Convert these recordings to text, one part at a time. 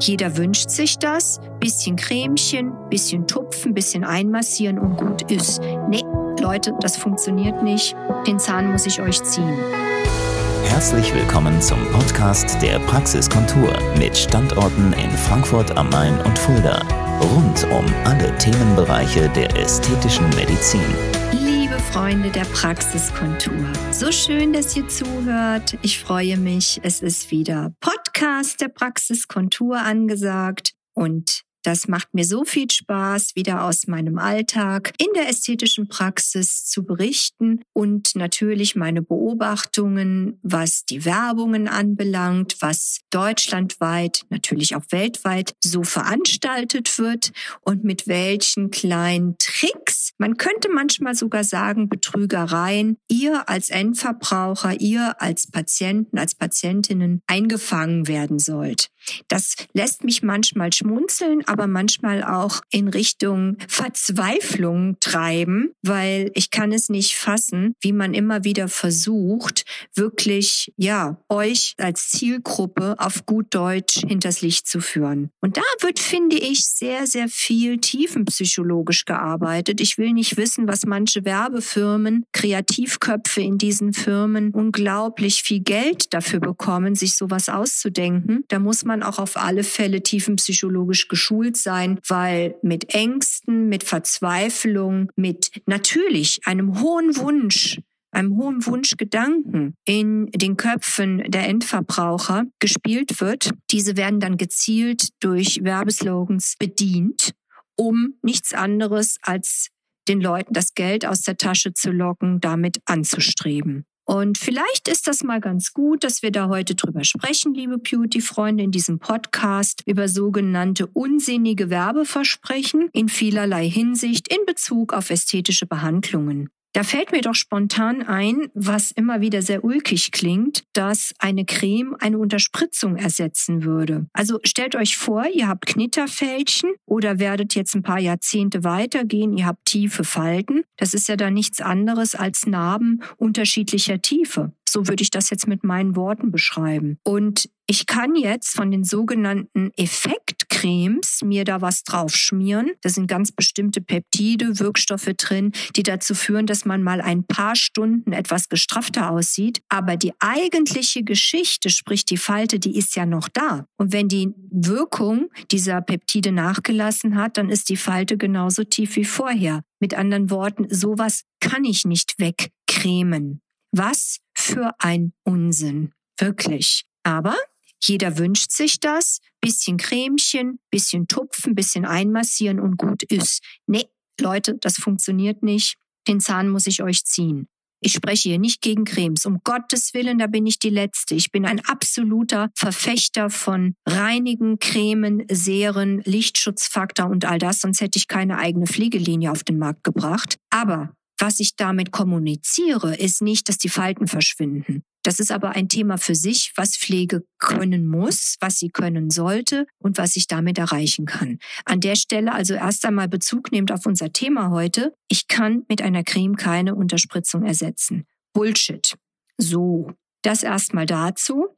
Jeder wünscht sich das. Bisschen Cremchen, bisschen tupfen, bisschen einmassieren und gut ist. Nee, Leute, das funktioniert nicht. Den Zahn muss ich euch ziehen. Herzlich willkommen zum Podcast der Praxiskontur mit Standorten in Frankfurt am Main und Fulda. Rund um alle Themenbereiche der ästhetischen Medizin. Liebe Freunde der Praxiskontur, so schön, dass ihr zuhört. Ich freue mich. Es ist wieder Podcast der Praxiskontur angesagt und das macht mir so viel Spaß, wieder aus meinem Alltag in der ästhetischen Praxis zu berichten und natürlich meine Beobachtungen, was die Werbungen anbelangt, was deutschlandweit, natürlich auch weltweit so veranstaltet wird und mit welchen kleinen Tricks, man könnte manchmal sogar sagen Betrügereien, ihr als Endverbraucher, ihr als Patienten, als Patientinnen eingefangen werden sollt. Das lässt mich manchmal schmunzeln, aber manchmal auch in Richtung Verzweiflung treiben, weil ich kann es nicht fassen, wie man immer wieder versucht, wirklich, ja, euch als Zielgruppe auf gut Deutsch hinters Licht zu führen. Und da wird, finde ich, sehr, sehr viel tiefenpsychologisch gearbeitet. Ich will nicht wissen, was manche Werbefirmen, Kreativköpfe in diesen Firmen unglaublich viel Geld dafür bekommen, sich sowas auszudenken. Da muss man man auch auf alle Fälle tiefenpsychologisch geschult sein, weil mit Ängsten, mit Verzweiflung, mit natürlich einem hohen Wunsch, einem hohen Wunschgedanken in den Köpfen der Endverbraucher gespielt wird. Diese werden dann gezielt durch Werbeslogans bedient, um nichts anderes als den Leuten das Geld aus der Tasche zu locken, damit anzustreben. Und vielleicht ist das mal ganz gut, dass wir da heute drüber sprechen, liebe Beauty-Freunde, in diesem Podcast über sogenannte unsinnige Werbeversprechen in vielerlei Hinsicht in Bezug auf ästhetische Behandlungen. Da fällt mir doch spontan ein, was immer wieder sehr ulkig klingt, dass eine Creme eine Unterspritzung ersetzen würde. Also stellt euch vor, ihr habt Knitterfältchen oder werdet jetzt ein paar Jahrzehnte weitergehen, ihr habt tiefe Falten. Das ist ja dann nichts anderes als Narben unterschiedlicher Tiefe. So würde ich das jetzt mit meinen Worten beschreiben. Und ich kann jetzt von den sogenannten Effektcremes mir da was drauf schmieren. Da sind ganz bestimmte Peptide, Wirkstoffe drin, die dazu führen, dass man mal ein paar Stunden etwas gestrafter aussieht. Aber die eigentliche Geschichte, sprich die Falte, die ist ja noch da. Und wenn die Wirkung dieser Peptide nachgelassen hat, dann ist die Falte genauso tief wie vorher. Mit anderen Worten, sowas kann ich nicht wegcremen. Was für ein Unsinn. Wirklich. Aber jeder wünscht sich das. Bisschen Cremchen, bisschen tupfen, bisschen einmassieren und gut ist. Nee, Leute, das funktioniert nicht. Den Zahn muss ich euch ziehen. Ich spreche hier nicht gegen Cremes. Um Gottes Willen, da bin ich die Letzte. Ich bin ein absoluter Verfechter von reinigen Cremen, Seren, Lichtschutzfaktor und all das. Sonst hätte ich keine eigene Pflegelinie auf den Markt gebracht. Aber was ich damit kommuniziere, ist nicht, dass die Falten verschwinden. Das ist aber ein Thema für sich, was Pflege können muss, was sie können sollte und was ich damit erreichen kann. An der Stelle also erst einmal Bezug nehmend auf unser Thema heute. Ich kann mit einer Creme keine Unterspritzung ersetzen. Bullshit. So. Das erstmal dazu.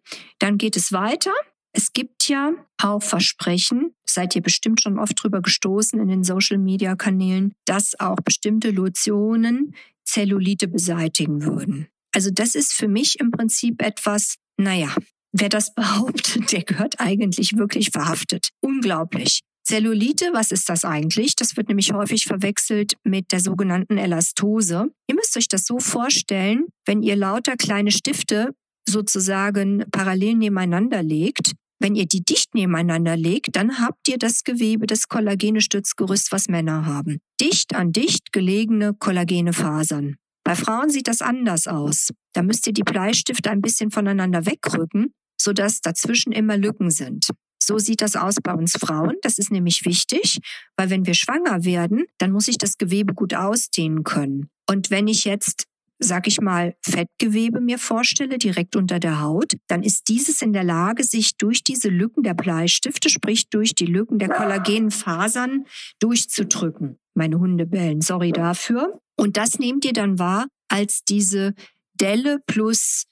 Dann geht es weiter. Es gibt ja auch Versprechen, seid ihr bestimmt schon oft drüber gestoßen in den Social-Media-Kanälen, dass auch bestimmte Lotionen Zellulite beseitigen würden. Also das ist für mich im Prinzip etwas, naja, wer das behauptet, der gehört eigentlich wirklich verhaftet. Unglaublich. Zellulite, was ist das eigentlich? Das wird nämlich häufig verwechselt mit der sogenannten Elastose. Ihr müsst euch das so vorstellen, wenn ihr lauter kleine Stifte sozusagen parallel nebeneinander legt, wenn ihr die dicht nebeneinander legt, dann habt ihr das Gewebe, das kollagene Stützgerüst, was Männer haben. Dicht an dicht gelegene kollagene Fasern. Bei Frauen sieht das anders aus. Da müsst ihr die Bleistifte ein bisschen voneinander wegrücken, sodass dazwischen immer Lücken sind. So sieht das aus bei uns Frauen. Das ist nämlich wichtig, weil wenn wir schwanger werden, dann muss ich das Gewebe gut ausdehnen können. Und wenn ich jetzt sag ich mal, Fettgewebe mir vorstelle, direkt unter der Haut, dann ist dieses in der Lage, sich durch diese Lücken der Bleistifte, sprich durch die Lücken der kollagenen Fasern durchzudrücken. Meine Hunde bellen, sorry dafür. Und das nehmt ihr dann wahr als diese Delle plus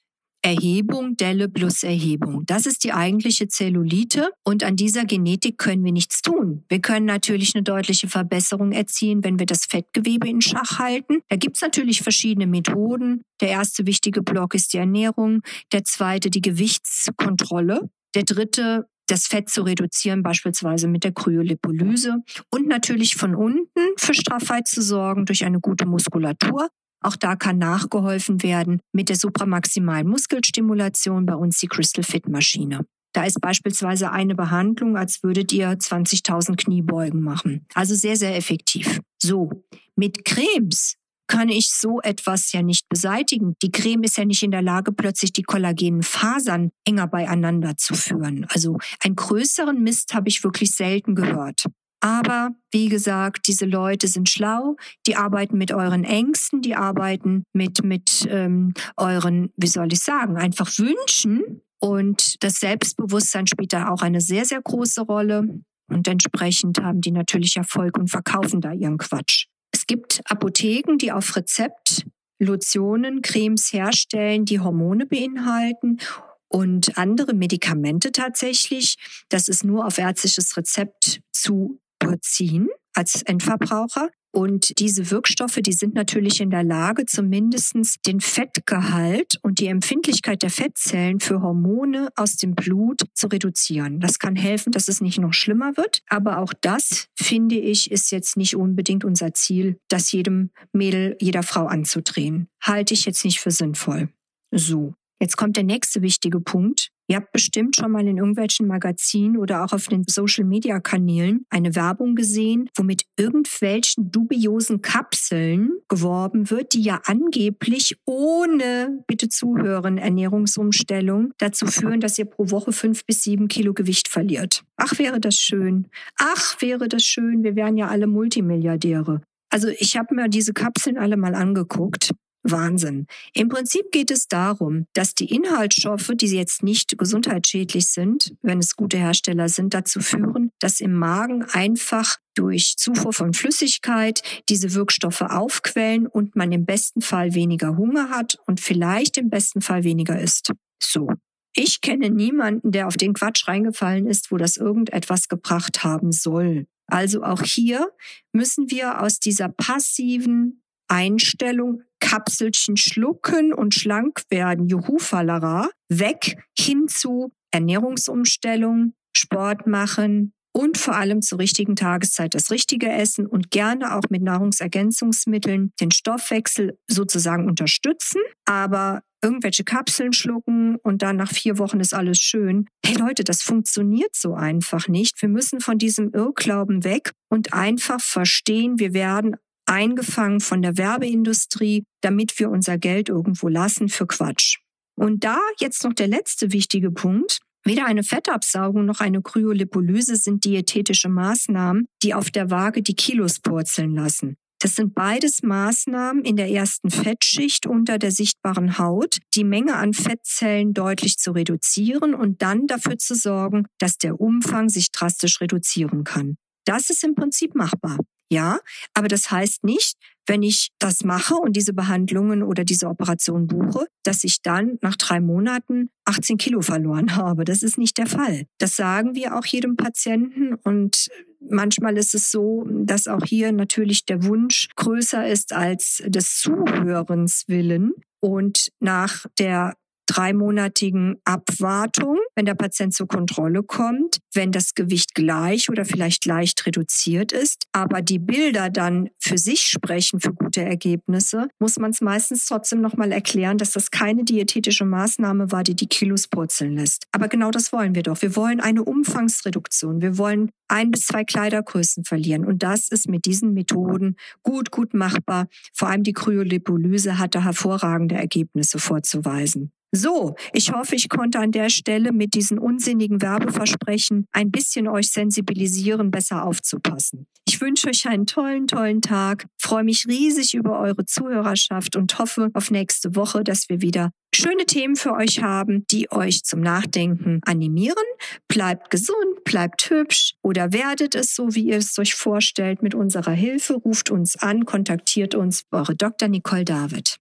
Erhebung, Delle plus Erhebung. Das ist die eigentliche Zellulite und an dieser Genetik können wir nichts tun. Wir können natürlich eine deutliche Verbesserung erzielen, wenn wir das Fettgewebe in Schach halten. Da gibt's natürlich verschiedene Methoden. Der erste wichtige Block ist die Ernährung, der zweite die Gewichtskontrolle, der dritte das Fett zu reduzieren, beispielsweise mit der Kryolipolyse und natürlich von unten für Straffheit zu sorgen durch eine gute Muskulatur. Auch da kann nachgeholfen werden mit der supramaximalen Muskelstimulation, bei uns die Crystal Fit Maschine. Da ist beispielsweise eine Behandlung, als würdet ihr 20.000 Kniebeugen machen. Also sehr, sehr effektiv. So, mit Cremes kann ich so etwas ja nicht beseitigen. Die Creme ist ja nicht in der Lage, plötzlich die kollagenen Fasern enger beieinander zu führen. Also einen größeren Mist habe ich wirklich selten gehört. Aber wie gesagt, diese Leute sind schlau, die arbeiten mit euren Ängsten, die arbeiten mit, mit ähm, euren, wie soll ich sagen, einfach Wünschen. Und das Selbstbewusstsein spielt da auch eine sehr, sehr große Rolle. Und entsprechend haben die natürlich Erfolg und verkaufen da ihren Quatsch. Es gibt Apotheken, die auf Rezept Lotionen, Cremes herstellen, die Hormone beinhalten und andere Medikamente tatsächlich. Das ist nur auf ärztliches Rezept zu beziehen als Endverbraucher. Und diese Wirkstoffe, die sind natürlich in der Lage, zumindestens den Fettgehalt und die Empfindlichkeit der Fettzellen für Hormone aus dem Blut zu reduzieren. Das kann helfen, dass es nicht noch schlimmer wird. Aber auch das, finde ich, ist jetzt nicht unbedingt unser Ziel, das jedem Mädel, jeder Frau anzudrehen. Halte ich jetzt nicht für sinnvoll. So. Jetzt kommt der nächste wichtige Punkt. Ihr habt bestimmt schon mal in irgendwelchen Magazinen oder auch auf den Social-Media-Kanälen eine Werbung gesehen, wo mit irgendwelchen dubiosen Kapseln geworben wird, die ja angeblich ohne, bitte zuhören, Ernährungsumstellung dazu führen, dass ihr pro Woche fünf bis sieben Kilo Gewicht verliert. Ach, wäre das schön. Ach, wäre das schön. Wir wären ja alle Multimilliardäre. Also ich habe mir diese Kapseln alle mal angeguckt Wahnsinn. Im Prinzip geht es darum, dass die Inhaltsstoffe, die jetzt nicht gesundheitsschädlich sind, wenn es gute Hersteller sind, dazu führen, dass im Magen einfach durch Zufuhr von Flüssigkeit diese Wirkstoffe aufquellen und man im besten Fall weniger Hunger hat und vielleicht im besten Fall weniger isst. So. Ich kenne niemanden, der auf den Quatsch reingefallen ist, wo das irgendetwas gebracht haben soll. Also auch hier müssen wir aus dieser passiven Einstellung Kapselchen schlucken und schlank werden, juhu Fallera, weg hin zu Ernährungsumstellung, Sport machen und vor allem zur richtigen Tageszeit das Richtige essen und gerne auch mit Nahrungsergänzungsmitteln den Stoffwechsel sozusagen unterstützen, aber irgendwelche Kapseln schlucken und dann nach vier Wochen ist alles schön. Hey Leute, das funktioniert so einfach nicht. Wir müssen von diesem Irrglauben weg und einfach verstehen, wir werden eingefangen von der Werbeindustrie, damit wir unser Geld irgendwo lassen für Quatsch. Und da jetzt noch der letzte wichtige Punkt. Weder eine Fettabsaugung noch eine Kryolipolyse sind diätetische Maßnahmen, die auf der Waage die Kilos purzeln lassen. Das sind beides Maßnahmen in der ersten Fettschicht unter der sichtbaren Haut, die Menge an Fettzellen deutlich zu reduzieren und dann dafür zu sorgen, dass der Umfang sich drastisch reduzieren kann. Das ist im Prinzip machbar. Ja, aber das heißt nicht, wenn ich das mache und diese Behandlungen oder diese Operation buche, dass ich dann nach drei Monaten 18 Kilo verloren habe. Das ist nicht der Fall. Das sagen wir auch jedem Patienten und manchmal ist es so, dass auch hier natürlich der Wunsch größer ist als des Zuhörens willen. Und nach der dreimonatigen Abwartung, wenn der Patient zur Kontrolle kommt, wenn das Gewicht gleich oder vielleicht leicht reduziert ist, aber die Bilder dann für sich sprechen für gute Ergebnisse, muss man es meistens trotzdem nochmal erklären, dass das keine diätetische Maßnahme war, die die Kilos purzeln lässt. Aber genau das wollen wir doch. Wir wollen eine Umfangsreduktion. Wir wollen ein bis zwei Kleidergrößen verlieren. Und das ist mit diesen Methoden gut, gut machbar. Vor allem die Kryolipolyse hatte hervorragende Ergebnisse vorzuweisen. So, ich hoffe, ich konnte an der Stelle mit diesen unsinnigen Werbeversprechen ein bisschen euch sensibilisieren, besser aufzupassen. Ich wünsche euch einen tollen, tollen Tag, freue mich riesig über eure Zuhörerschaft und hoffe auf nächste Woche, dass wir wieder schöne Themen für euch haben, die euch zum Nachdenken animieren. Bleibt gesund, bleibt hübsch oder werdet es so, wie ihr es euch vorstellt, mit unserer Hilfe. Ruft uns an, kontaktiert uns, eure Dr. Nicole David.